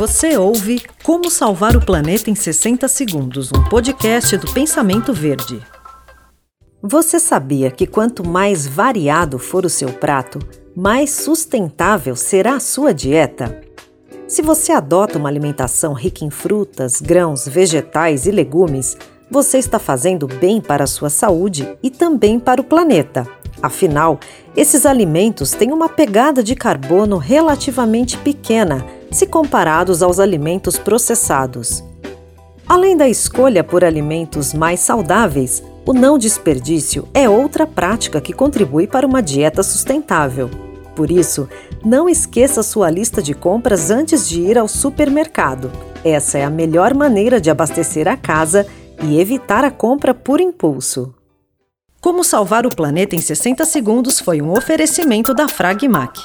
Você ouve Como Salvar o Planeta em 60 Segundos, um podcast do Pensamento Verde. Você sabia que quanto mais variado for o seu prato, mais sustentável será a sua dieta? Se você adota uma alimentação rica em frutas, grãos, vegetais e legumes, você está fazendo bem para a sua saúde e também para o planeta. Afinal, esses alimentos têm uma pegada de carbono relativamente pequena se comparados aos alimentos processados. Além da escolha por alimentos mais saudáveis, o não desperdício é outra prática que contribui para uma dieta sustentável. Por isso, não esqueça sua lista de compras antes de ir ao supermercado. Essa é a melhor maneira de abastecer a casa e evitar a compra por impulso. Como salvar o planeta em 60 segundos foi um oferecimento da Fragmac.